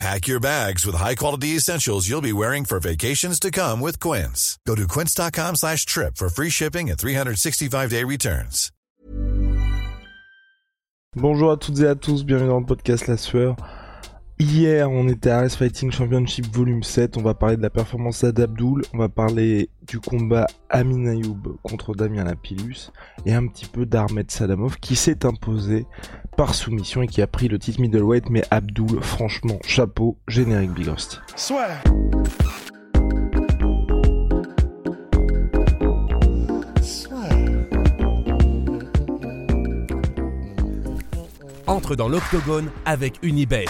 Pack your bags with high-quality essentials you'll be wearing for vacations to come with Quince. Go to quince.com slash trip for free shipping and 365-day returns. Bonjour à toutes et à tous, bienvenue dans le podcast La Sueur. Hier, on était à Race Fighting Championship Volume 7, on va parler de la performance d'Abdul, on va parler du combat Amin Ayoub contre Damien Lapillus, et un petit peu d'Ahmed Sadamov qui s'est imposé par soumission et qui a pris le titre middleweight, mais Abdul, franchement, chapeau, générique Big. Soit. Entre dans l'octogone avec Unibet.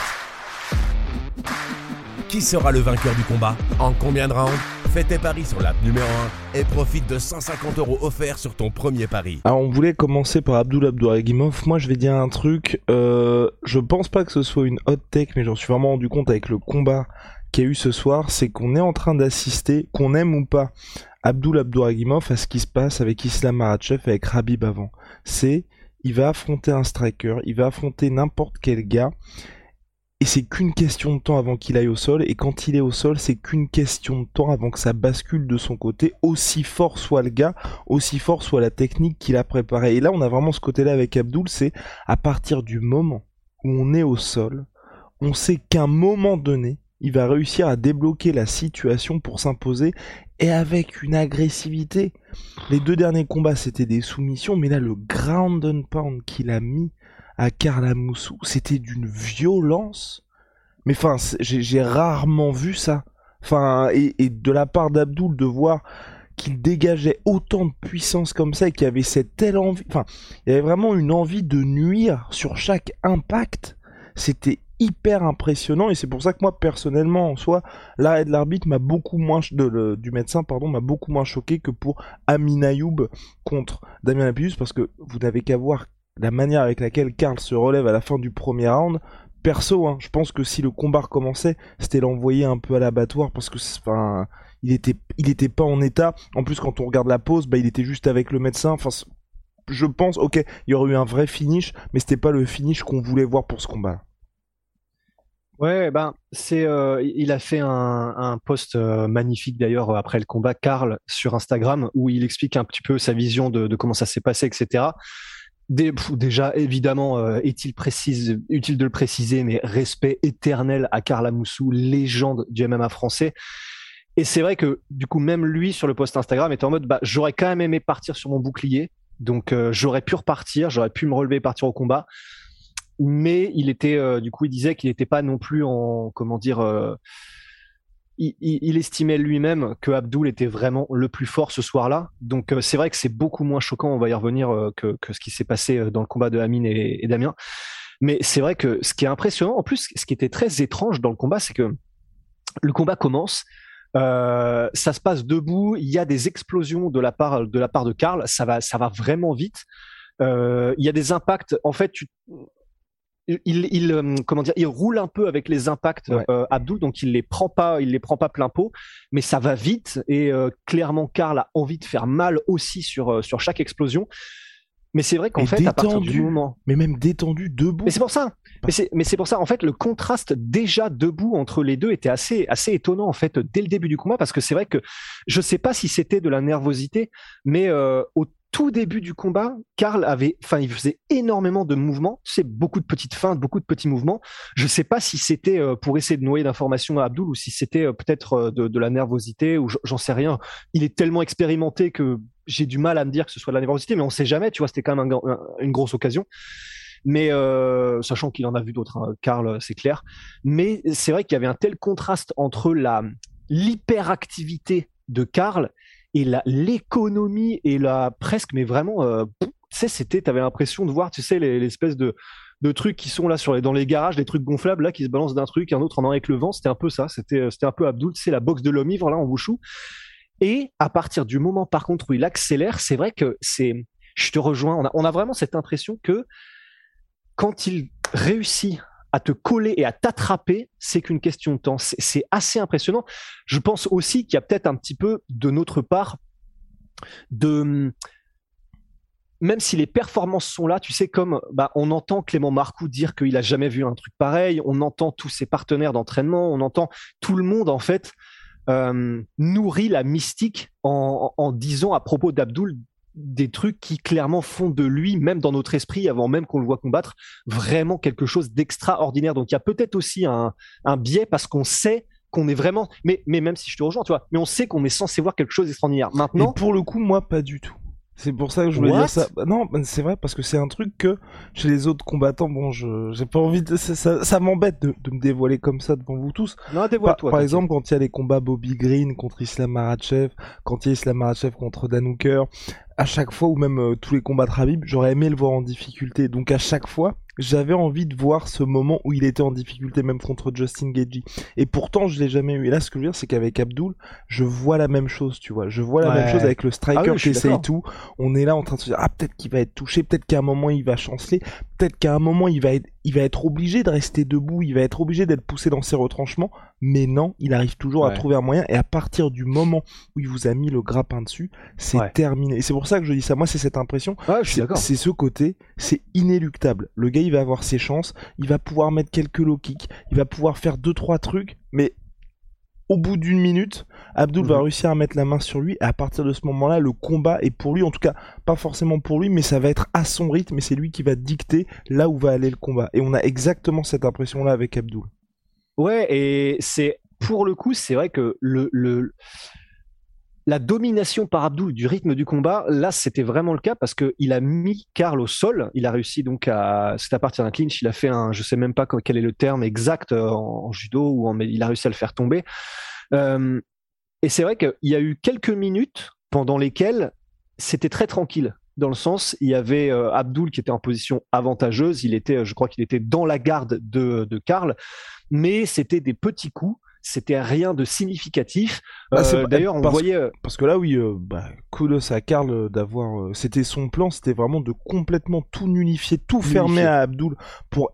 Qui sera le vainqueur du combat En combien de rounds Fais tes paris sur l'app numéro 1 et profite de 150 euros offerts sur ton premier pari. Alors on voulait commencer par Abdul Abdouragimov. Moi je vais dire un truc, euh, je pense pas que ce soit une hot take, mais j'en suis vraiment rendu compte avec le combat qu'il y a eu ce soir, c'est qu'on est en train d'assister, qu'on aime ou pas, Abdul Abdouragimov à ce qui se passe avec Islam Makhachev et avec Rabib avant. C'est, il va affronter un striker, il va affronter n'importe quel gars, et c'est qu'une question de temps avant qu'il aille au sol, et quand il est au sol, c'est qu'une question de temps avant que ça bascule de son côté, aussi fort soit le gars, aussi fort soit la technique qu'il a préparée. Et là, on a vraiment ce côté-là avec Abdul, c'est à partir du moment où on est au sol, on sait qu'à un moment donné, il va réussir à débloquer la situation pour s'imposer, et avec une agressivité. Les deux derniers combats, c'était des soumissions, mais là, le ground and pound qu'il a mis à Carla Moussou, c'était d'une violence. Mais enfin, j'ai rarement vu ça. Enfin, et, de la part d'Abdoul de voir qu'il dégageait autant de puissance comme ça et qu'il avait cette telle envie. Enfin, il y avait vraiment une envie de nuire sur chaque impact. C'était hyper impressionnant et c'est pour ça que moi personnellement en soi l'arrêt de l'arbitre m'a beaucoup moins du médecin pardon m'a beaucoup moins choqué que pour Amin Ayoub contre Damien Lapillus parce que vous n'avez qu'à voir la manière avec laquelle Karl se relève à la fin du premier round, perso, hein, je pense que si le combat recommençait, c'était l'envoyer un peu à l'abattoir parce que, enfin, il était, il était pas en état. En plus, quand on regarde la pause, bah, il était juste avec le médecin. Je pense, ok, il y aurait eu un vrai finish, mais c'était pas le finish qu'on voulait voir pour ce combat. Ouais, ben c'est, euh, il a fait un, post euh, magnifique d'ailleurs après le combat, Karl, sur Instagram, où il explique un petit peu sa vision de comment ça s'est passé, etc déjà, évidemment, euh, est-il utile de le préciser, mais respect éternel à Carla Moussou, légende du MMA français. Et c'est vrai que, du coup, même lui, sur le post Instagram, était en mode, bah, j'aurais quand même aimé partir sur mon bouclier. Donc, euh, j'aurais pu repartir, j'aurais pu me relever et partir au combat. Mais il était, euh, du coup, il disait qu'il n'était pas non plus en, comment dire, il, estimait lui-même que Abdul était vraiment le plus fort ce soir-là. Donc euh, c'est vrai que c'est beaucoup moins choquant, on va y revenir, euh, que, ce qui s'est passé euh, dans le combat de Amine et, Damien. Mais c'est vrai que ce qui est impressionnant, en plus, ce qui était très étrange dans le combat, c'est que le combat commence, ça se passe debout, il y a des explosions de la part de la part de Karl, ça va ça va vraiment vite. il y a des impacts. En fait, tu, il, euh, comment dire, il roule un peu avec les impacts euh, Abdul, donc il les prend pas, il les prend pas plein pot, mais ça va vite et euh, clairement Karl a envie de faire mal aussi sur sur chaque explosion. Mais c'est vrai qu'en fait, à partir du moment, mais même détendu debout. Mais c'est pour ça. Mais c'est pour ça. En fait, le contraste déjà debout entre les deux était assez assez étonnant en fait dès le début du combat parce que c'est vrai que je sais pas si c'était de la nervosité, mais au tout début du combat, Karl avait, enfin, il faisait énormément de mouvements, c'est beaucoup de petites feintes, beaucoup de petits mouvements. Je ne sais pas si c'était euh, pour essayer de noyer d'informations à Abdul ou si c'était euh, peut-être euh, de, la nervosité ou j'en sais rien. Il est tellement expérimenté que j'ai du mal à me dire que ce soit de la nervosité, mais on ne sait jamais. Tu vois, c'était quand même une grosse occasion. Mais sachant qu'il en a vu d'autres, hein, Karl, c'est clair. Mais c'est vrai qu'il y avait un tel contraste entre la l'hyperactivité de Karl et l'économie et la presque, mais vraiment, euh, tu sais, c'était, t'avais l'impression de voir, tu sais, l'espèce de de trucs qui sont là sur dans les garages, des trucs gonflables là qui se balancent d'un truc, un autre en avec le vent. C'était un peu ça. C'était euh, un peu Abdul, c'est la boxe de l'homme ivre là en Wushu. Et à partir du moment par contre où il accélère, c'est vrai que c'est je te rejoins. On a, on a vraiment cette impression que quand il réussit à te coller et à t'attraper, c'est qu'une question de temps. C'est assez impressionnant. Je pense aussi qu'il y a peut-être un petit peu de notre part de même si les performances sont là, tu sais, comme bah, on entend Clément Marcoux dire qu'il a jamais vu un truc pareil, on entend tous ses partenaires d'entraînement, on entend tout le monde en fait euh, nourrit la mystique en, en, disant à propos d'Abdoul des trucs qui clairement font de lui, même dans notre esprit, avant même qu'on le voit combattre, vraiment quelque chose d'extraordinaire. Donc il y a peut-être aussi un, un biais parce qu'on sait qu'on est vraiment, mais, mais même si je te rejoins, tu vois, mais on sait qu'on est censé voir quelque chose d'extraordinaire. Maintenant, pour le coup, moi, pas du tout. C'est pour ça que je voulais dire ça. Bah non, c'est vrai parce que c'est un truc que chez les autres combattants, bon, je j'ai pas envie de ça, ça, m'embête de, de, me dévoiler comme ça devant vous tous. Non, dévoile-toi. Par, exemple, quand il y a les combats Bobby Green contre Islam Makhachev, quand il y a Islam Makhachev contre Dan Hooker, à chaque fois ou même euh, tous les combats de Rabib, j'aurais aimé le voir en difficulté. Donc à chaque fois, j'avais envie de voir ce moment où il était en difficulté même contre Justin Gagey. Et pourtant, je l'ai jamais eu. Et là, ce que je veux dire, c'est qu'avec Abdul, je vois la même chose, tu vois. Je vois la même chose avec le striker ah qui essaye tout. On est là en train de se dire, ah, peut-être qu'il va être touché, peut-être qu'à un moment il va chanceler, peut-être qu'à un moment il va être, il va être obligé de rester debout, il va être obligé d'être poussé dans ses retranchements. Mais non, il arrive toujours à trouver un moyen. Et à partir du moment où il vous a mis le grappin dessus, c'est terminé. Et c'est pour ça que je dis ça. Moi, c'est cette impression. c'est ce côté, c'est inéluctable. Le gars, il va avoir ses chances, il va pouvoir mettre quelques low kicks, il va pouvoir faire deux trois trucs, mais au bout d'une minute, Abdul va mhm. réussir à mettre la main sur lui et à partir de ce moment-là, le combat est pour lui, en tout cas pas forcément pour lui, mais ça va être à son rythme et c'est lui qui va dicter là où va aller le combat. Et on a exactement cette impression-là avec Abdul. Ouais, et c'est pour le coup, c'est vrai que le, la domination par Abdul du rythme du combat, là, c'était vraiment le cas parce qu'il a mis Karl au sol. Il a réussi donc à, c'est à partir d'un clinch, il a fait un, je sais même pas quel est le terme exact euh, en, judo ou en, mais il a réussi à le faire tomber. Euh, et c'est vrai qu'il y a eu quelques minutes pendant lesquelles c'était très tranquille. Dans le sens, il y avait euh, Abdul qui était en position avantageuse. Il était, je crois qu'il était dans la garde de, de Karl, mais c'était des petits coups c'était rien de significatif. Bah, euh, d'ailleurs, on voyait euh, parce que là, oui, euh, bah, kudos à Karl d'avoir. c'était son plan, c'était vraiment de complètement tout nullifier, tout fermer à Abdul pour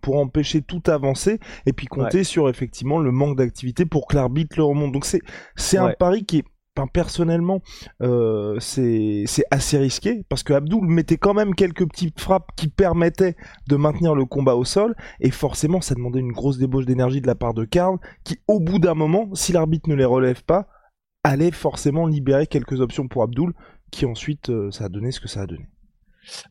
pour empêcher tout avancer, et puis compter sur effectivement le manque d'activité pour que l'arbitre le remonte. Donc c'est c'est un pari qui est personnellement, euh, c'est assez risqué parce que Abdul mettait quand même quelques petites frappes qui permettaient de maintenir le combat au sol et forcément ça demandait une grosse débauche d'énergie de la part de Karl qui au bout d'un moment, si l'arbitre ne les relève pas, allait forcément libérer quelques options pour Abdul qui ensuite euh, ça a donné ce que ça a donné.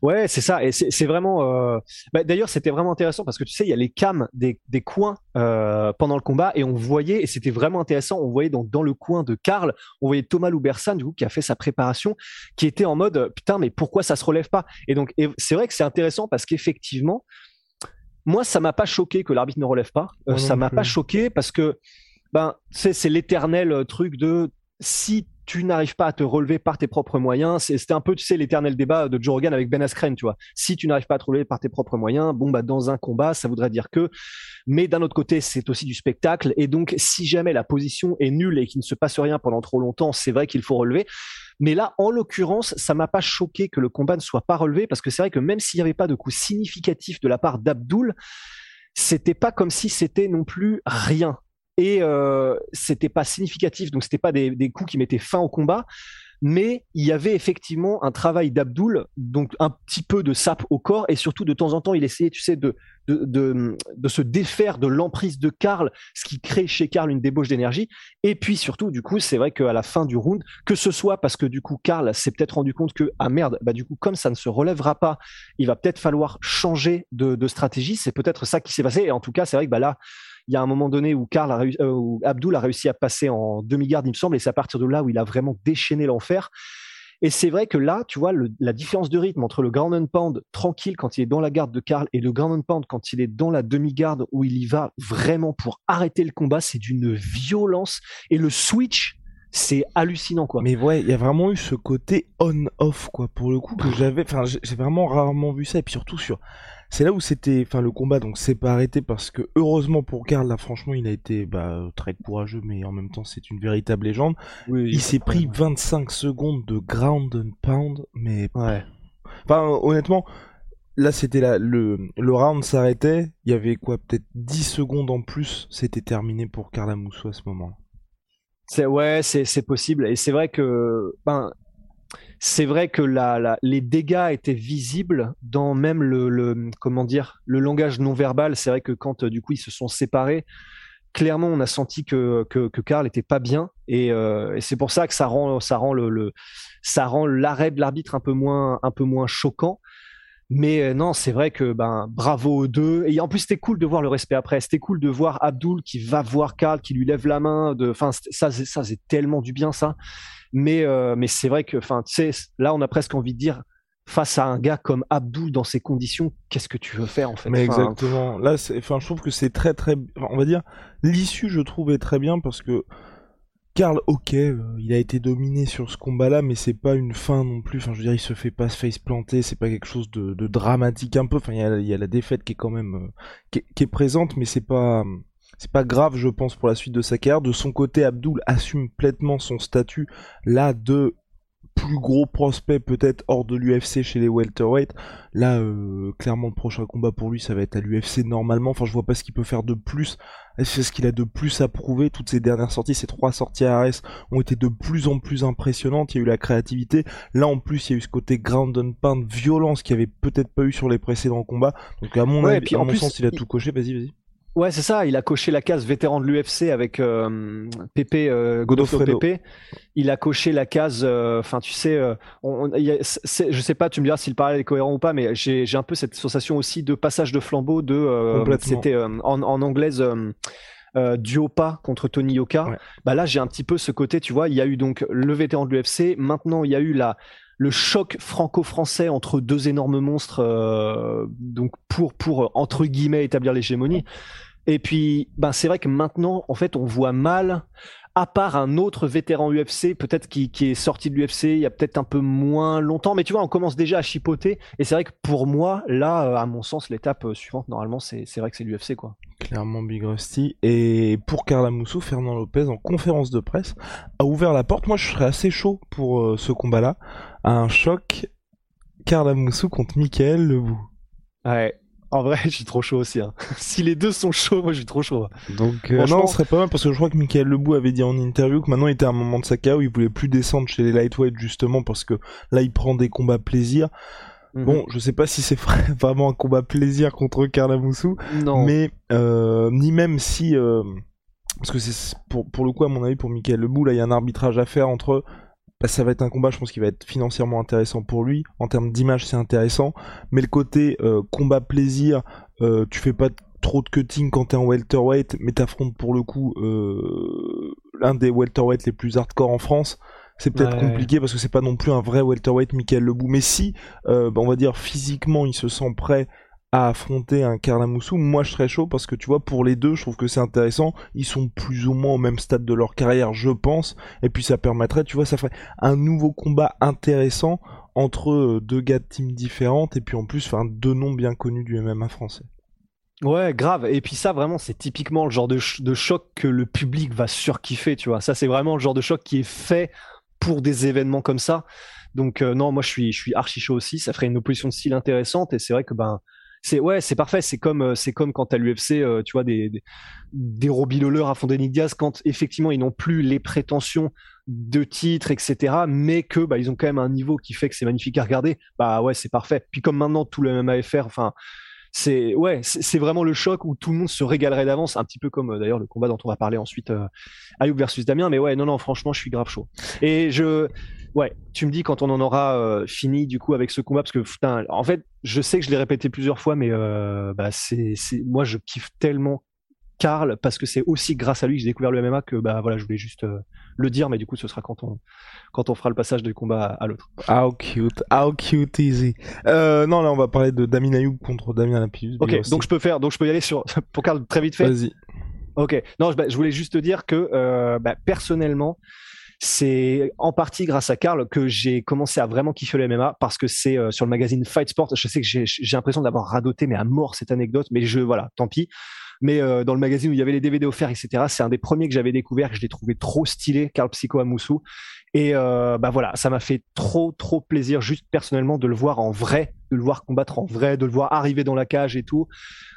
Ouais, c'est ça. Et c'est vraiment. Euh... Bah, D'ailleurs, c'était vraiment intéressant parce que tu sais, il y a les cams des, des coins euh, pendant le combat et on voyait, et c'était vraiment intéressant, on voyait donc dans le coin de Karl, on voyait Thomas Loubersan, du coup, qui a fait sa préparation, qui était en mode putain, mais pourquoi ça se relève pas? Et donc, c'est vrai que c'est intéressant parce qu'effectivement, moi, ça m'a pas choqué que l'arbitre ne relève pas. Euh, ça m'a pas choqué parce que, ben, c'est l'éternel truc de si tu n'arrives pas à te relever par tes propres moyens. C'était un peu, tu sais, l'éternel débat de Joe Rogan avec Ben Askren, tu vois. Si tu n'arrives pas à te relever par tes propres moyens, bon, bah, dans un combat, ça voudrait dire que. Mais d'un autre côté, c'est aussi du spectacle. Et donc, si jamais la position est nulle et qu'il ne se passe rien pendant trop longtemps, c'est vrai qu'il faut relever. Mais là, en l'occurrence, ça m'a pas choqué que le combat ne soit pas relevé parce que c'est vrai que même s'il n'y avait pas de coup significatif de la part d'Abdul, c'était pas comme si c'était non plus rien et euh, c'était pas significatif, donc c'était pas des, coups qui mettaient fin au combat, mais il y avait effectivement un travail d'Abdoul, donc un petit peu de sap au corps, et surtout de temps en temps, il essayait, tu sais, de, de se défaire de l'emprise de Karl, ce qui crée chez Karl une débauche d'énergie, et puis surtout, du coup, c'est vrai qu'à la fin du round, que ce soit parce que du coup, Karl s'est peut-être rendu compte que, ah merde, bah du coup, comme ça ne se relèvera pas, il va peut-être falloir changer de, de stratégie, c'est peut-être ça qui s'est passé, et en tout cas, c'est vrai que bah là, il y a un moment donné où, Karl a euh, Abdul a réussi à passer en demi-garde, il me semble, et c'est à partir de là où il a vraiment déchaîné l'enfer. Et c'est vrai que là, tu vois, la différence de rythme entre le ground and pound tranquille quand il est dans la garde de Karl et le ground and pound quand il est dans la demi-garde où il y va vraiment pour arrêter le combat, c'est d'une violence. Et le switch, c'est hallucinant quoi. Mais ouais, il y a vraiment eu ce côté on-off quoi pour le coup que j'avais enfin j'ai vraiment rarement vu ça et puis surtout sur c'est là où c'était, enfin le combat donc s'est pas arrêté parce que heureusement pour Karl là franchement il a été bah, très courageux mais en même temps c'est une véritable légende. il s'est pris 25 secondes de ground and pound mais ouais. Enfin, honnêtement, là, c'était là, le, le round s'arrêtait. Il y avait quoi, peut-être 10 secondes en plus. C'était terminé pour Carla Moussou à ce moment-là. C'est ouais, c'est possible. Et c'est vrai que, ben, c'est vrai que les dégâts étaient visibles dans même le, comment dire le langage non verbal. C'est vrai que quand du coup ils se sont séparés, clairement on a senti que que, Karl était pas bien et, euh, et c'est pour ça que ça rend ça rend le ça rend l'arrêt de l'arbitre un peu moins un peu moins choquant. Mais euh, non, c'est vrai que ben bravo aux deux. Et en plus, c'était cool de voir le respect après. C'était cool de voir Abdul qui va voir Karl, qui lui lève la main. De, enfin, ça, ça, c'est tellement du bien ça. Mais, euh, mais c'est vrai que, enfin, là, on a presque envie de dire, face à un gars comme Abdul dans ces conditions, qu'est-ce que tu veux faire en fait? Mais exactement. Là, enfin, je trouve que c'est très, très, on va dire, l'issue, je trouve, est très bien parce que Karl, ok, euh, il a été dominé sur ce combat-là, mais c'est pas une fin non plus. Enfin, je veux dire, il se fait pas se face planter, c'est pas quelque chose de, dramatique un peu. Enfin, il y a, la défaite qui est quand même, euh, qui, est, présente, mais c'est pas, c'est pas grave, je pense, pour la suite de sa carrière. De son côté, Abdul assume pleinement son statut là de plus gros prospect peut-être hors de l'UFC chez les welterweight. Là, euh, clairement, le prochain combat pour lui, ça va être à l'UFC normalement. Enfin, je vois pas ce qu'il peut faire de plus. C'est ce qu'il a de plus à prouver? Toutes ces dernières sorties, ces trois sorties à RS ont été de plus en plus impressionnantes. Il y a eu la créativité. Là, en plus, il y a eu ce côté ground and pound, violence qu'il n'y avait peut-être pas eu sur les précédents combats. Donc, à mon avis, à mon sens, il a tout coché. Vas-y, vas-y. Ouais, c'est ça. Il a coché la case vétéran de l'UFC avec euh, Pépé, euh, Godofredo Pépé. Il a coché la case. Euh, enfin, tu sais, euh, on, je sais pas. Tu me diras si le parallèle est cohérent ou pas, mais j'ai un peu cette sensation aussi de passage de flambeau. De c'était en, en, anglaise. Euh, Duopa contre Tony Yoka. Bah là, j'ai un petit peu ce côté, tu vois, il y a eu donc le vétéran de l'UFC, maintenant il y a eu la le choc franco-français entre deux énormes monstres, donc pour pour entre guillemets établir l'hégémonie. Et puis, ben, c'est vrai que maintenant, en fait, on voit mal, à part un autre vétéran UFC, peut-être qui, qui, est sorti de l'UFC il y a peut-être un peu moins longtemps, mais tu vois, on commence déjà à chipoter. Et c'est vrai que pour moi, là, euh, à mon sens, l'étape euh, suivante, normalement, c'est vrai que c'est l'UFC, quoi. Clairement Big Rusty. Et pour Carla Moussou, Fernand Lopez, en conférence de presse, a ouvert la porte. Moi, je serais assez chaud pour euh, ce combat-là. Un choc Carla Moussou contre Michael Lebou. Ouais, en vrai, je suis trop chaud aussi. Hein. si les deux sont chauds, moi je suis trop chaud. Donc euh, non, ce serait pas mal parce que je crois que Michael Lebou avait dit en interview que maintenant il était à un moment de sa carrière où il voulait plus descendre chez les lightweight justement parce que là il prend des combats plaisir. Mhm. Bon, je sais pas si c'est vraiment un combat plaisir contre Carla Moussou, non. mais euh, ni même si euh, parce que c'est pour pour le coup à mon avis pour Michael Lebou là il y a un arbitrage à faire entre ça va être un combat, je pense, qui va être financièrement intéressant pour lui. En termes d'image, c'est intéressant. Mais le côté euh, combat plaisir, euh, tu fais pas trop de cutting quand t'es en welterweight, mais t'affrontes pour le coup euh, l'un des welterweight les plus hardcore en France. C'est peut-être compliqué parce que c'est pas non plus un vrai welterweight Michael Lebou. Mais si, bah, on va dire physiquement, il se sent prêt à affronter un Karlamoussou, moi je serais chaud parce que tu vois, pour les deux, je trouve que c'est intéressant. Ils sont plus ou moins au même stade de leur carrière, je pense. Et puis ça permettrait, tu vois, ça ferait un nouveau combat intéressant entre euh, deux gars de teams différentes et puis en plus, enfin, deux noms bien connus du MMA français. Ouais, grave. Et puis ça, vraiment, c'est typiquement le genre de, choc que le public va surkiffer, tu vois. Ça, c'est vraiment le genre de choc qui est fait pour des événements comme ça. Donc euh, non, moi je suis, je suis archi chaud aussi. Ça ferait une opposition de style intéressante. Et c'est vrai que ben c'est ouais, c'est parfait. C'est comme euh, c'est comme quand à l'UFC, euh, tu vois des des, des à fond Nick Diaz quand effectivement ils n'ont plus les prétentions de titres, etc. Mais que bah ils ont quand même un niveau qui fait que c'est magnifique à regarder. Bah ouais, c'est parfait. Puis comme maintenant tout le MMAFR, enfin c'est ouais, c'est vraiment le choc où tout le monde se régalerait d'avance, un petit peu comme euh, d'ailleurs le combat dont on va parler ensuite, Ayoub versus Damien. Mais ouais, non non, franchement, je suis grave chaud. Et je Ouais, tu me dis quand on en aura euh, fini du coup avec ce combat parce que putain, en fait, je sais que je l'ai répété plusieurs fois, mais euh, bah, c'est, moi je kiffe tellement Karl parce que c'est aussi grâce à lui que j'ai découvert le MMA que bah voilà, je voulais juste euh, le dire, mais du coup ce sera quand on quand on fera le passage du combat à, l'autre. How cute, how cute easy. non là on va parler de Damien Ayoub contre Damien Lapidus. Ok, donc je peux faire, donc je peux y aller sur pour Karl très vite fait. Vas-y. Ok, non, je, bah, je voulais juste te dire que bah, personnellement c'est en partie grâce à Karl que j'ai commencé à vraiment kiffer le MMA parce que c'est euh, sur le magazine Fight Sport. Je sais que j'ai l'impression d'avoir radoté mais à mort cette anecdote, mais je voilà, tant pis. mais euh, dans le magazine où il y avait les DVD offerts, etc. C'est un des premiers que j'avais découvert, que je l'ai trouvé trop stylé, Karl Psycho Amoussou. Et euh, bah voilà, ça m'a fait trop trop plaisir, juste personnellement, de le voir en vrai, de le voir combattre en vrai, de le voir arriver dans la cage et tout.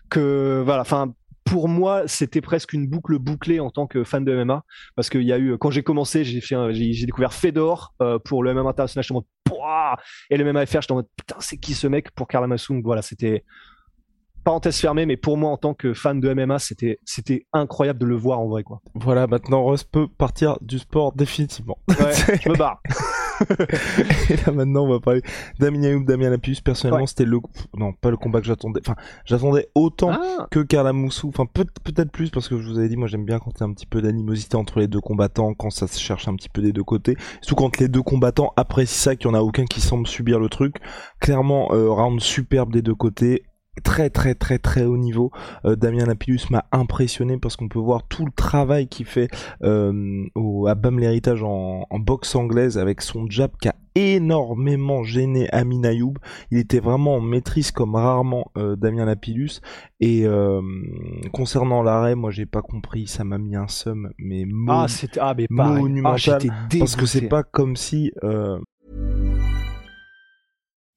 Que voilà, enfin pour moi, c'était presque une boucle bouclée en tant que fan de MMA, parce qu'il y a eu, quand j'ai commencé, j'ai fait, j'ai découvert Fedor euh, pour le MMA international, je suis en et le MMA FR, je en mode, putain, c'est qui ce mec pour Karl Amassou Voilà, c'était parenthèse fermée, mais pour moi, en tant que fan de MMA, c'était, c'était incroyable de le voir en vrai, quoi. Voilà, maintenant, Ross peut partir du sport définitivement. Ouais, je me barre. et là maintenant on va parler Damien Ayoub, Damien Lapus. Personnellement c'était le non pas le combat que j'attendais. Enfin j'attendais autant ah. que Karla Moussou. Enfin peut- peut-être plus parce que je vous avais dit moi j'aime bien quand il y a un petit peu d'animosité entre les deux combattants, quand ça se cherche un petit peu des deux côtés. Surtout quand les deux combattants apprécient ça, qu'il y en a aucun qui semble subir le truc. Clairement euh, round superbe des deux côtés très très très très haut niveau. Euh, Damien Lapillus m'a impressionné parce qu'on peut voir tout le travail qu'il fait euh, au, à BAM l'héritage en, en, boxe anglaise avec son jab qui a énormément gêné Amin Ayoub. Il était vraiment en maîtrise comme rarement euh, Damien Lapillus. Et concernant l'arrêt, moi j'ai pas compris, ça m'a mis un seum, mais, ah, c'était ah, mais monumental. Ah, parce que c'est pas comme si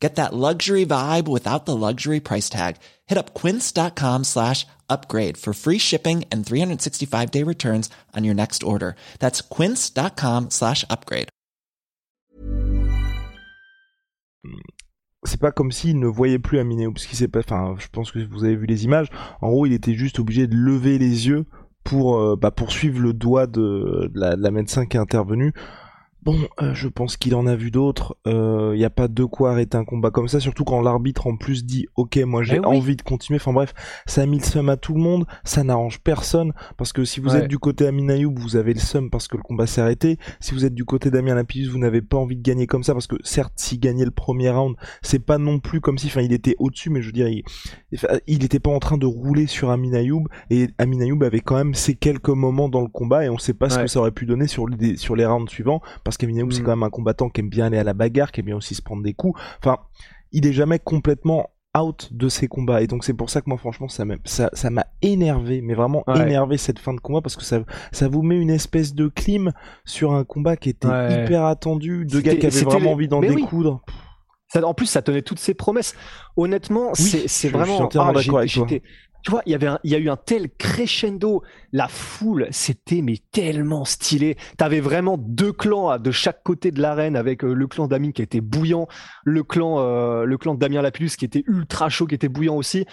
Get that luxury vibe without the luxury price tag. Hit up quince.com slash upgrade for free shipping and 365 day returns on your next order. That's quince.com slash upgrade. C'est pas comme s'il ne voyait plus Aminé, parce qu'il s'est pas, enfin, je pense que vous avez vu les images. En gros, il était juste obligé de lever les yeux pour, euh, bah, pour suivre le doigt de, de, la, de la médecin qui est intervenue. Bon, euh, je pense qu'il en a vu d'autres. Il euh, n'y a pas de quoi arrêter un combat comme ça, surtout quand l'arbitre en plus dit OK, moi j'ai envie de continuer. Enfin bref, ça a mis le seum à tout le monde, ça n'arrange personne parce que si vous êtes du côté Amin Ayoub, vous avez le seum parce que le combat s'est arrêté. Si vous êtes du côté Damien Lapidus, vous n'avez pas envie de gagner comme ça parce que certes, s'il gagnait le premier round, c'est pas non plus comme si, enfin, il était au-dessus, mais je veux dire, il, était pas en train de rouler sur Amin Ayoub et Amin Ayoub avait quand même ses quelques moments dans le combat et on sait pas ce que ça aurait pu donner sur les, sur les rounds suivants parce qu'Aminayoub c'est mm. quand même un combattant qui aime bien aller à la bagarre, qui aime bien aussi se prendre des coups. Enfin, il est jamais complètement out de ses combats. Et donc c'est pour ça que moi franchement ça m'a ça, ça m'a énervé. Mais vraiment énervé cette fin de combat parce que ça ça vous met une espèce de clim sur un combat qui était hyper attendu de gars qui avaient vraiment envie d'en découdre. Ça, en plus ça tenait toutes ses promesses. Honnêtement c'est vraiment ah, d'accord tu vois, il y avait, il y a eu un tel crescendo. La foule, c'était mais tellement stylé. T'avais vraiment deux clans de chaque côté de l'arène, avec euh, le clan d'Amin qui était bouillant, le clan, euh, le clan de Damien Lapillus qui était ultra chaud, qui était bouillant aussi.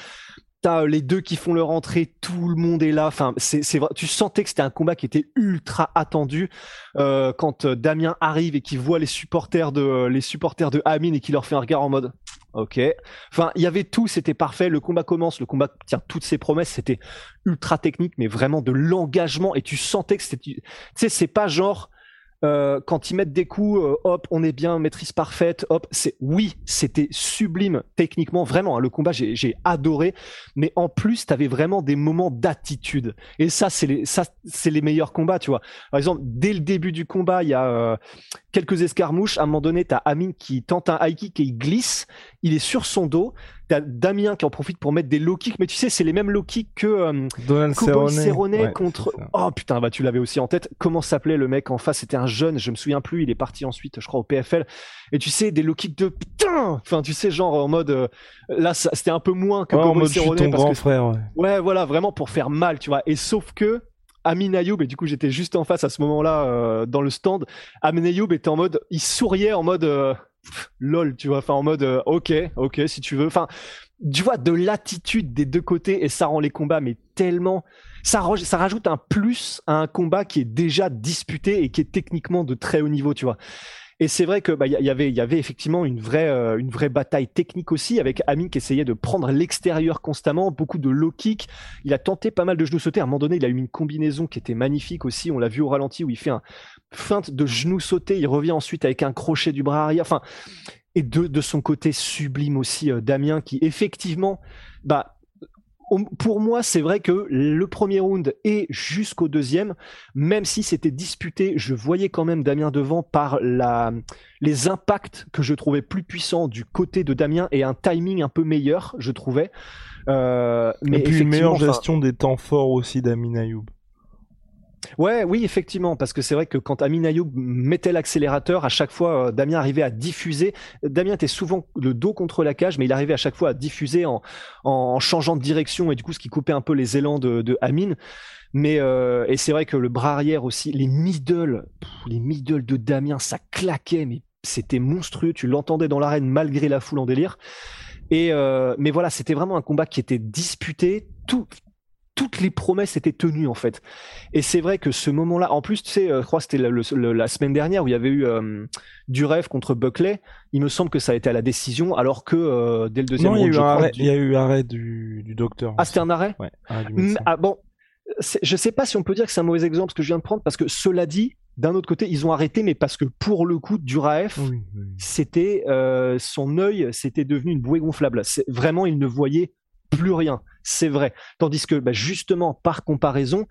T'as les deux qui font leur entrée, tout le monde est là. Enfin, c'est, c'est tu sentais que c'était un combat qui était ultra attendu. Euh, quand euh, Damien arrive et qu'il voit les supporters de les supporters de Amin et qu'il leur fait un regard en mode Ok. Enfin, il y avait tout, c'était parfait. Le combat commence, le combat tient toutes ses promesses. C'était ultra technique, mais vraiment de l'engagement. Et tu sentais que c'était. Tu sais, c'est pas genre euh, quand ils mettent des coups, euh, hop, on est bien, maîtrise parfaite, hop, c'est oui, c'était sublime techniquement, vraiment. Hein, le combat, j'ai adoré, mais en plus, t'avais vraiment des moments d'attitude. Et ça, c'est les, meilleurs combats, tu vois. Par exemple, dès le début du combat, il y a euh, quelques escarmouches. À un moment donné, t'as Amine qui tente un high kick et il glisse. Il est sur son dos. T'as Damien qui en profite pour mettre des low kicks, mais tu sais, c'est les mêmes low kicks que euh, Donald Cerrone contre. Oh putain, bah tu l'avais aussi en tête. Comment s'appelait le mec en face? C'était un jeune, je me souviens plus. Il est parti ensuite, je crois, au PFL. Et tu sais, des low kicks de putain. Enfin, tu sais, genre en mode euh, là, c'était un peu moins que ouais, en mode Cerrone ton grand frère. Ouais. ouais, voilà, vraiment pour faire mal, tu vois. Et sauf que Amin Ayoub, et du coup j'étais juste en face à ce moment-là euh, dans le stand. Amin Ayoub était en mode, il souriait en mode euh, lol, tu vois, enfin en mode euh, ok, ok si tu veux. Enfin, tu vois de l'attitude des deux côtés et ça rend les combats mais tellement ça, ça rajoute un plus à un combat qui est déjà disputé et qui est techniquement de très haut niveau, tu vois. Et c'est vrai que bah, y, avait, y avait effectivement une vraie, euh, une vraie bataille technique aussi avec Amin qui essayait de prendre l'extérieur constamment, beaucoup de low kick. Il a tenté pas mal de genoux sautés. À un moment donné, il a eu une combinaison qui était magnifique aussi. On l'a vu au ralenti où il fait un feinte de genoux sauté. Il revient ensuite avec un crochet du bras arrière. Enfin, et de, de son côté sublime aussi Damien qui effectivement bah pour moi, c'est vrai que le premier round et jusqu'au deuxième, même si c'était disputé, je voyais quand même Damien devant par la, les impacts que je trouvais plus puissants du côté de Damien et un timing un peu meilleur, je trouvais. Euh, mais et puis une meilleure gestion des temps forts aussi d'Amin Ayoub. Ouais, oui, effectivement, parce que c'est vrai que quand Amin Ayoub mettait l'accélérateur, à chaque fois, euh, Damien arrivait à diffuser. Damien était souvent le dos contre la cage, mais il arrivait à chaque fois à diffuser en, en changeant de direction et du coup, ce qui coupait un peu les élans de, de Amin. Mais euh, et c'est vrai que le bras arrière aussi, les middle, les middle de Damien, ça claquait, mais c'était monstrueux. Tu l'entendais dans l'arène malgré la foule en délire. Et euh, mais voilà, c'était vraiment un combat qui était disputé. Tout, toutes les promesses étaient tenues en fait. Et c'est vrai que ce moment-là, en plus, tu sais, euh, je crois que c'était la, semaine dernière où il y avait eu euh, du rêve contre Buckley. Il me semble que ça a été à la décision, alors que euh, dès le deuxième non, il y, a eu arrêt, il y a eu arrêt du, du docteur. Ah, c'était un arrêt. Ouais. ah bon, je sais pas si on peut dire que c'est un mauvais exemple ce que je viens de prendre, parce que cela dit, d'un autre côté, ils ont arrêté, mais parce que pour le coup, Duraef, c'était son œil, c'était devenu une bouée gonflable. Vraiment, il ne voyait plus rien. C'est vrai. Tandis que bah, justement, par comparaison,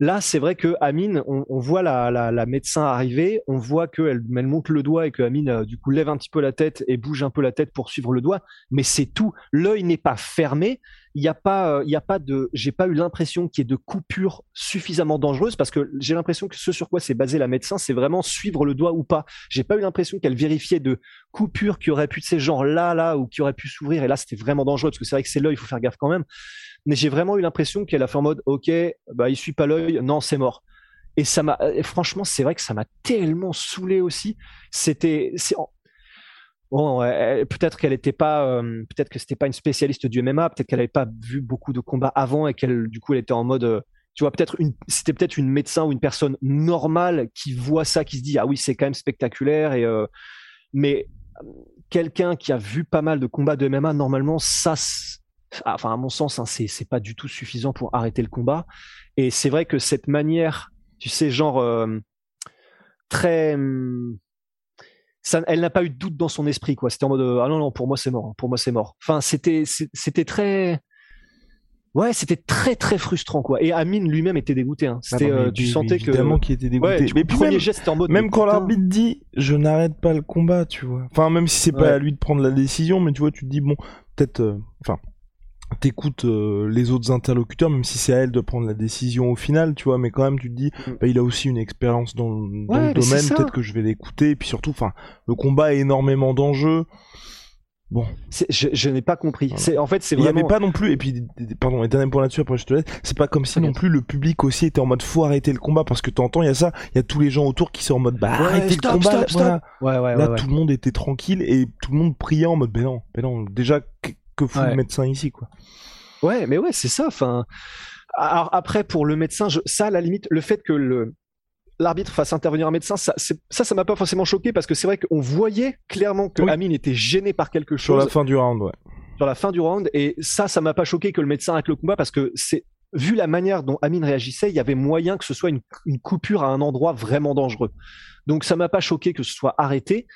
Là, c'est vrai que Amine, on, voit la, la, médecin arriver, on voit qu'elle elle monte le doigt et que Amine, euh, du coup, lève un petit peu la tête et bouge un peu la tête pour suivre le doigt, mais c'est tout. L'œil n'est pas fermé. Il n'y a pas, euh, il a pas de, j'ai pas eu l'impression qu'il y ait de coupure suffisamment dangereuse parce que j'ai l'impression que ce sur quoi s'est basé la médecin, c'est vraiment suivre le doigt ou pas. J'ai pas eu l'impression qu'elle vérifiait de coupures qui auraient pu de ces genres là, là, ou qui auraient pu s'ouvrir. Et là, c'était vraiment dangereux parce que c'est vrai que c'est l'œil, il faut faire gaffe quand même mais j'ai vraiment eu l'impression qu'elle a fait en mode ok bah il suit pas l'œil non c'est mort et ça m'a franchement c'est vrai que ça m'a tellement saoulé aussi c'était bon peut-être qu'elle était pas euh, peut-être que c'était pas une spécialiste du MMA peut-être qu'elle avait pas vu beaucoup de combats avant et qu'elle du coup elle était en mode euh, tu vois peut-être c'était peut-être une médecin ou une personne normale qui voit ça qui se dit ah oui c'est quand même spectaculaire et euh, mais quelqu'un qui a vu pas mal de combats de MMA normalement ça ah, enfin à mon sens, hein, c'est pas du tout suffisant pour arrêter le combat. Et c'est vrai que cette manière, tu sais, genre très, hum, ça, elle n'a pas eu de doute dans son esprit, quoi. C'était en mode ah non non, pour moi c'est mort, hein, pour moi c'est mort. Enfin c'était c'était très Ouais, c'était très très frustrant quoi. Et Amine lui-même était dégoûté. Hein. C'était, euh, tu sentais que évidemment qu'il était dégoûté. mais premier même, geste en mode. Même quand l'arbitre dit, je n'arrête pas le combat, tu vois. Enfin, même si c'est pas à lui de prendre la décision, mais tu vois, tu te dis bon, peut-être, euh, enfin, t'écoutes euh, les autres interlocuteurs, même si c'est à elle de prendre la décision au final, tu vois, mais quand même tu te dis, mm. bah, il a aussi une expérience dans, le domaine, peut-être que je vais l'écouter, et puis surtout, enfin, le combat a énormément d'enjeux. Bon, je, n'ai pas compris. C'est en fait c'est vraiment. Il n'y avait pas non plus et puis pardon et dernier point là-dessus après je te laisse. C'est pas comme si non plus le public aussi était en mode faut arrêter le combat parce que t'entends il y a ça, il y a tous les gens autour qui sont en mode bah arrêtez le combat. là tout le monde était tranquille et tout le monde priait en mode ben non, ben non. Déjà que fout le médecin ici, quoi. Ouais, mais ouais, c'est ça. Enfin, alors après pour le médecin, ça à la limite, le fait que le l'arbitre fasse intervenir un médecin, ça, ça, ça m'a pas forcément choqué parce que c'est vrai qu'on voyait clairement que Amine était gêné par quelque chose. Sur la fin du round, ouais. Sur la fin du round, et ça, ça m'a pas choqué que le médecin arrête le combat parce que c'est vu la manière dont Amine réagissait, il y avait moyen que ce soit une, une coupure à un endroit vraiment dangereux. Donc ça m'a pas choqué que ce soit arrêté.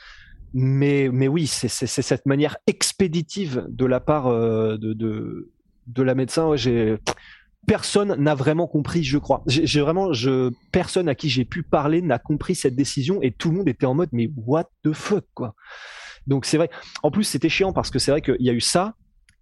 Mais, mais oui, c'est cette manière expéditive de la part euh, de, de, de, la médecin. personne n'a vraiment compris, je crois. J'ai vraiment, je, personne à qui j'ai pu parler n'a compris cette décision et tout le monde était en mode mais what the fuck quoi. Donc c'est vrai. En plus c'était chiant parce que c'est vrai qu'il y a eu ça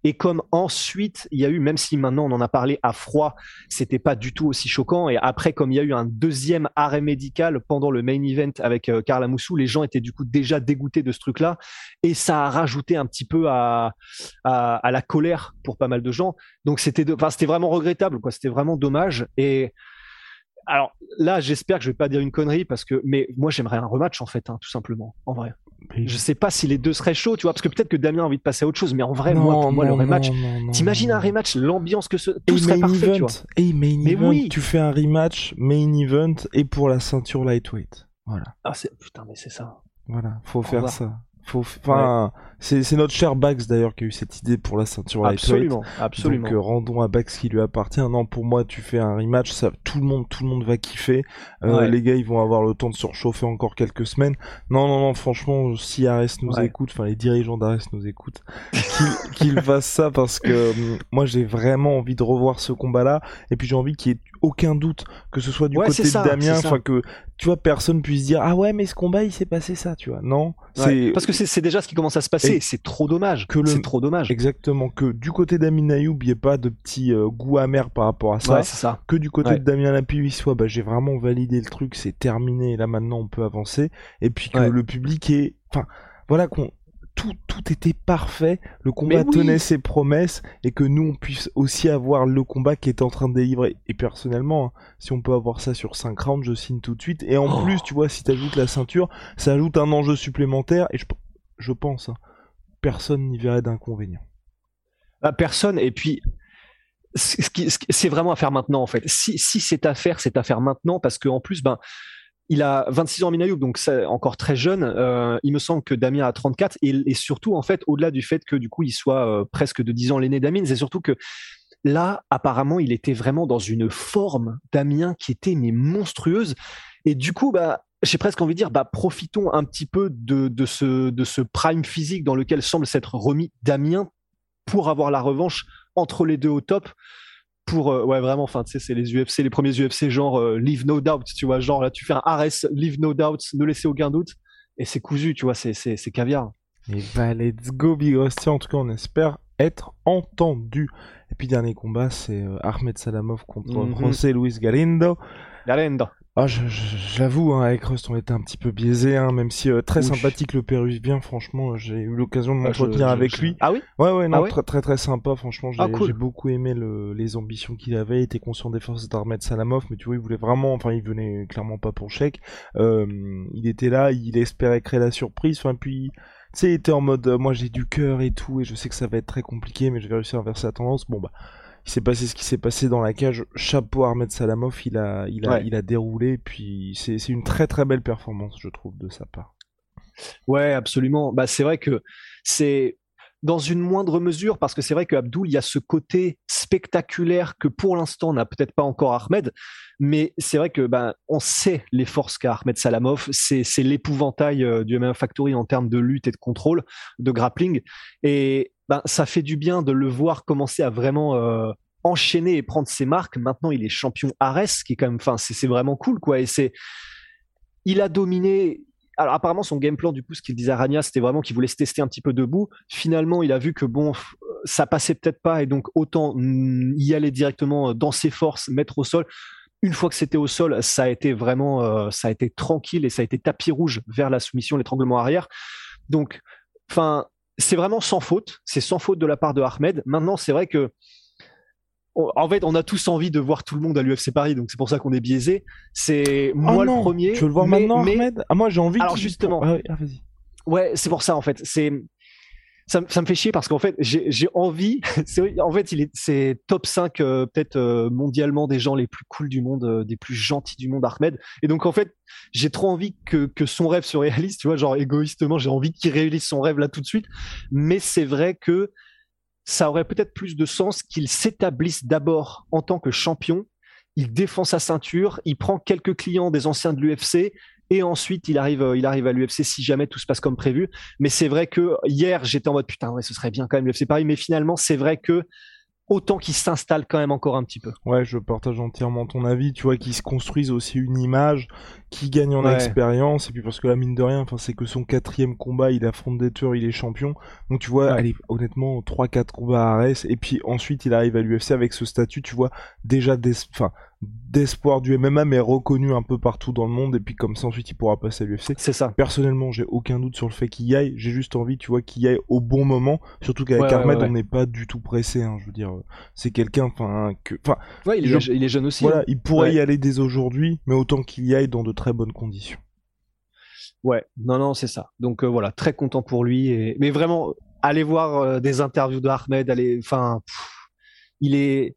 et comme ensuite, il y a eu, même si maintenant on en a parlé à froid, c'était pas du tout aussi choquant. Et après, comme il y a eu un deuxième arrêt médical pendant le main event avec euh, Carla les gens étaient du coup déjà dégoûtés de ce truc-là. Et ça a rajouté un petit peu à, la colère pour pas mal de gens. Donc c'était, c'était vraiment regrettable, quoi. C'était vraiment dommage. Et alors là, j'espère que je vais pas dire une connerie parce que, mais moi j'aimerais un rematch en fait, hein, tout simplement, en vrai. Je sais pas si les deux seraient chauds, tu vois, parce que peut-être que Damien a envie de passer à autre chose, mais en vrai, moi, pour moi, le rematch, t'imagines un rematch, l'ambiance que ce, tout serait parfait, tu vois. Et main mais event, oui. tu fais un rematch, main event, et pour la ceinture lightweight. Voilà. Ah, c'est, putain, mais c'est ça. Voilà, faut faire ça. Faut, enfin, C'est notre cher Bax d'ailleurs qui a eu cette idée pour la ceinture Absolument, absolument. Donc euh, rendons à Bax qui lui appartient. Non, pour moi, tu fais un rematch, ça, tout le monde, tout le monde va kiffer. Euh, Les gars, ils vont avoir le temps de se surchauffer encore quelques semaines. Non, non, non, franchement, si Ares nous écoute, enfin les dirigeants d'Ares nous écoutent, qu'ils fassent ça parce que euh, moi j'ai vraiment envie de revoir ce combat-là. Et puis j'ai envie qu'il y ait aucun doute que ce soit du côté de Damien, enfin que tu vois personne puisse dire ah ouais mais ce combat il s'est passé ça, tu vois. Non, c'est parce que c'est déjà ce qui commence à se passer. C'est trop dommage. Que c'est trop dommage. Exactement que du côté d'Amin Ayoub il n'y ait pas de petit euh, goût amer par rapport à ça. ça. Que du côté de Damien Lapi il soit bah j'ai vraiment validé le truc, c'est terminé. Là maintenant on peut avancer. Et puis que le public est, enfin voilà qu'on tout, tout était parfait, le combat tenait ses promesses et que nous on puisse aussi avoir le combat qui est en train de délivrer. Et personnellement, hein, si on peut avoir ça sur 5 rounds, je signe tout de suite. Et en oh. plus, tu vois, si t'ajoutes la ceinture, ça ajoute un enjeu supplémentaire et je, je pense, hein, personne n'y verrait d'inconvénient. Bah, personne, et puis c'est vraiment à faire maintenant en fait. Si, c'est à faire, c'est à faire maintenant parce qu'en plus, ben il a 26 ans Minayoub, donc c'est encore très jeune. Euh, il me semble que Damien a 34 et, surtout en fait, au-delà du fait que du coup il soit euh, presque de 10 ans l'aîné d'Amine, c'est surtout que là, apparemment, il était vraiment dans une forme Damien qui était mais monstrueuse. Et du coup, bah, j'ai presque envie de dire, bah, profitons un petit peu de, de, ce, de ce prime physique dans lequel semble s'être remis Damien pour avoir la revanche entre les deux au top pour euh, ouais vraiment enfin tu sais c'est les UFC les premiers UFC genre euh, leave no doubt tu vois genre là tu fais un Ares leave no doubt ne laissez aucun doute et c'est cousu tu vois c'est caviar. Et bah let's go Big Rusty. En tout cas on espère être entendu. Et puis dernier combat c'est euh, Ahmed Salamov contre mm José Luis Galindo. Galindo ah, j'avoue, hein, avec Rust, on était un petit peu biaisé, hein, même si euh, très sympathique le Péruvien, franchement, j'ai eu l'occasion de ah, m'entretenir avec lui. Ah oui? Ouais, ouais, non, ah très, très très sympa, franchement, j'ai ah, beaucoup aimé le, les ambitions qu'il avait, il était conscient des forces d'Armed Salamov, mais tu vois, il voulait vraiment, enfin, il venait clairement pas pour chèque. Euh, il était là, il espérait créer la surprise, enfin, puis, tu sais, il était en mode, euh, moi j'ai du cœur et tout, et je sais que ça va être très compliqué, mais je vais réussir à inverser la tendance. Bon, bah il s'est passé ce qui s'est passé dans la cage. Chapeau Ahmed Salamov, il a, il a, il a déroulé. Puis c'est une très très belle performance, je trouve, de sa part. Ouais, absolument. Bah, c'est vrai que c'est dans une moindre mesure, parce que c'est vrai qu'Abdul, il y a ce côté spectaculaire que pour l'instant n'a peut-être pas encore Ahmed, mais c'est vrai que bah, on sait les forces qu'a Ahmed Salamov, c'est l'épouvantail euh, du MMA Factory en termes de lutte et de contrôle, de grappling, et ben, ça fait du bien de le voir commencer à vraiment euh, enchaîner et prendre ses marques. Maintenant, il est champion Ares, qui est quand même, enfin, c'est vraiment cool, quoi. Et c'est, il a dominé. Alors apparemment, son game plan, du coup, ce qu'il disait à Rania, c'était vraiment qu'il voulait se tester un petit peu debout. Finalement, il a vu que bon, ça passait peut-être pas, et donc autant y aller directement dans ses forces, mettre au sol une fois que c'était au sol, ça a été vraiment, euh, ça a été tranquille et ça a été tapis rouge vers la soumission, l'étranglement arrière. Donc, enfin, c'est vraiment sans faute. C'est sans faute de la part de Ahmed. Maintenant, c'est vrai que en fait, on a tous envie de voir tout le monde à l'UFC Paris, donc c'est pour ça qu'on est biaisé. C'est moi oh le premier. Tu veux le voir maintenant, Ahmed? Ah moi j'ai envie. Alors justement. Ah, ah, ouais, c'est pour ça en fait. C'est ça, me fait chier parce qu'en fait, j'ai envie. en fait, c'est top 5 euh, peut-être euh, mondialement des gens les plus cool du monde, euh, des plus gentils du monde, Ahmed. Et donc, en fait, j'ai trop envie que, que son rêve se réalise. Tu vois, genre égoïstement, j'ai envie qu'il réalise son rêve là tout de suite. Mais c'est vrai que ça aurait peut-être plus de sens qu'il s'établisse d'abord en tant que champion. Il défend sa ceinture, il prend quelques clients des anciens de l'UFC et ensuite il arrive, euh, il arrive à l'UFC si jamais tout se passe comme prévu. Mais c'est vrai que hier j'étais en mode putain ouais ce serait bien quand même l'UFC Paris, mais finalement c'est vrai que autant qu'il s'installe quand même encore un petit peu. Ouais, je partage entièrement ton avis. Tu vois, qu'ils se construisent aussi une image, qui gagne en expérience, et puis parce que la mine de rien, c'est que son quatrième combat, il affronte des tueurs, il est champion. Donc tu vois, allez, honnêtement, 3-4 combats à Ares, et puis ensuite il arrive à l'UFC avec ce statut, tu vois, déjà, des... enfin, d'espoir du MMA mais reconnu un peu partout dans le monde et puis comme ça ensuite il pourra passer à l'UFC. C'est ça. Personnellement, j'ai aucun doute sur le fait qu'il y aille, j'ai juste envie, tu vois, qu'il y aille au bon moment, surtout qu'avec Ahmed on n'est pas du tout pressé hein, je veux dire, c'est quelqu'un enfin que enfin Ouais, il, est, jeune aussi. Voilà, hein. il pourrait y aller dès aujourd'hui, mais autant qu'il y aille dans de très bonnes conditions. Ouais, non non, c'est ça. Donc euh, voilà, très content pour lui et mais vraiment allez voir euh, des interviews de Ahmed, allez enfin il est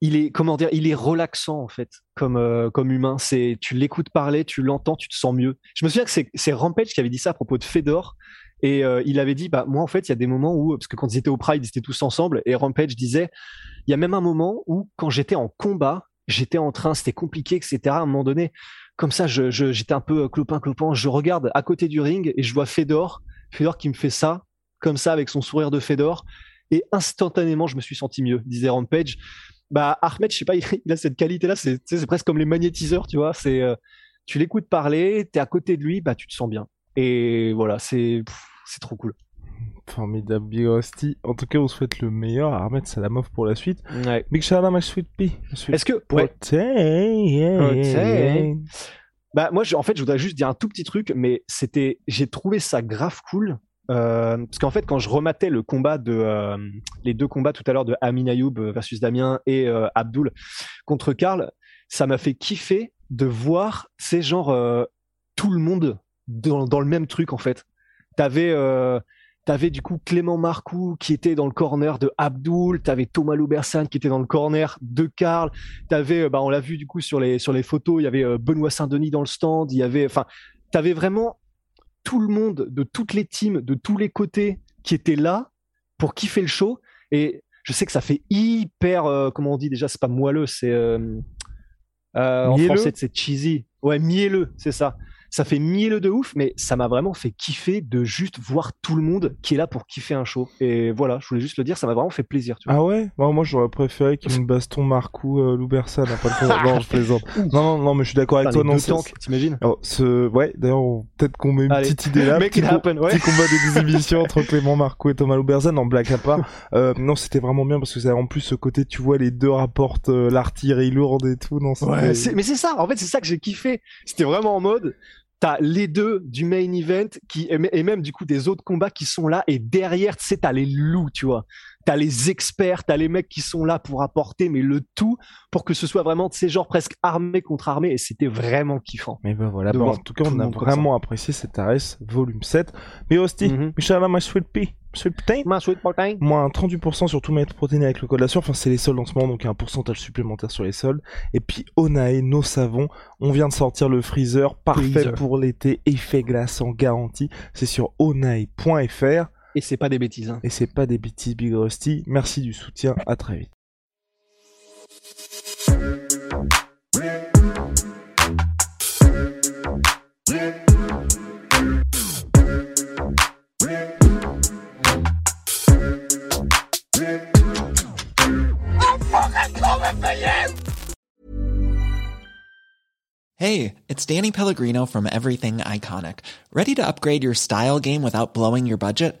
il est comment dire, il est relaxant en fait comme euh, comme humain. C'est tu l'écoutes parler, tu l'entends, tu te sens mieux. Je me souviens que c'est Rampage qui avait dit ça à propos de Fedor Et euh, il avait dit, bah moi en fait, il y a des moments où, parce que quand ils étaient au Pride, ils étaient tous ensemble, et Rampage disait, il y a même un moment où quand j'étais en combat, j'étais en train, c'était compliqué, etc. À un moment donné, comme ça, je, j'étais un peu clopin clopin. Je regarde à côté du ring et je vois Fedor, Fedor qui me fait ça, comme ça, avec son sourire de Fedor. Et instantanément, je me suis senti mieux, disait Rampage. Bah, Ahmed, je sais pas, il a cette qualité-là, c'est, c'est presque comme les magnétiseurs, tu vois. C'est, euh, tu l'écoutes parler, t'es à côté de lui, bah, tu te sens bien. Et voilà, c'est, c'est trop cool. Formidable Big Rusty. En tout cas, on souhaite le meilleur à Ahmed Salamov pour la suite. Ouais. Big my sweet pea. Est-ce que, ouais. Protein. Bah, moi, je- en fait, je voudrais juste dire un tout petit truc, mais c'était, j'ai trouvé ça grave cool. Euh, parce qu'en fait, quand je rematais le combat de euh, les deux combats tout à l'heure de Amin Ayoub versus Damien et euh, Abdul contre Karl, ça m'a fait kiffer de voir ces genres euh, tout le monde dans, dans le même truc en fait. T'avais euh, du coup Clément Marcoux qui était dans le corner de Abdul, t'avais Thomas Loubersan qui était dans le corner de Karl, t'avais, euh, bah on l'a vu du coup sur les sur les photos, il y avait euh, Benoît Saint-Denis dans le stand, il y avait, enfin, t'avais vraiment tout le monde de toutes les teams, de tous les côtés qui étaient là pour kiffer le show. Et je sais que ça fait hyper, euh, comment on dit déjà, c'est pas moelleux, c'est euh, euh, en français c'est cheesy. Ouais, mielleux, c'est ça. Ça fait mielleux de ouf, mais ça m'a vraiment fait kiffer de juste voir tout le monde qui est là pour kiffer un show. Et voilà, je voulais juste le dire, ça m'a vraiment fait plaisir. Tu vois. Ah ouais? Bon, Moi j'aurais préféré qu'il y ait une baston Marcou euh, Loubersan. pas le- non, je plaisante. Non, non, non, mais je suis d'accord avec toi. Non, t'imagines? Ce... Ouais, d'ailleurs, peut-être qu'on met une Allez. petite idée là. Make petit, it com- happen, ouais. petit combat d'exhibition entre Clément Marco et Thomas Loubersan en black à part. Euh, non, c'était vraiment bien parce que ça, en plus, ce côté, tu vois, les deux rapportent euh, l'artillerie lourde et tout. Non, Ouais, mais c'est ça, en fait, c'est ça que j'ai kiffé. C'était vraiment en mode, t'as les deux du main event qui, et même du coup des autres combats qui sont là, et derrière, tu sais, t'as les loups, tu vois. T'as les experts, t'as les mecs qui sont là pour apporter, mais le tout pour que ce soit vraiment, tu sais, genre presque armé contre armé, et c'était vraiment kiffant. Mais ben voilà, de bah, en tout cas, on a vraiment apprécié cet ARS volume 7. Mais hostie, Mhm. Michel my sweet pea, sweet pea. Moins 38% sur tout maître protéiné avec le code la sueur. Enfin, c'est les soldes en ce moment, donc il y a un pourcentage supplémentaire sur les soldes. Et puis, Onae, nos savons. On vient de sortir le freezer, parfait Freezer. pour l'été, effet glaçant garanti. C'est sur onae.fr. Et c'est pas des bêtises, hein. Et c'est pas des bêtises, Big Rusty. Merci du soutien, à très vite. Hey, it's Danny Pellegrino from Everything Iconic. Ready to upgrade your style game without blowing your budget?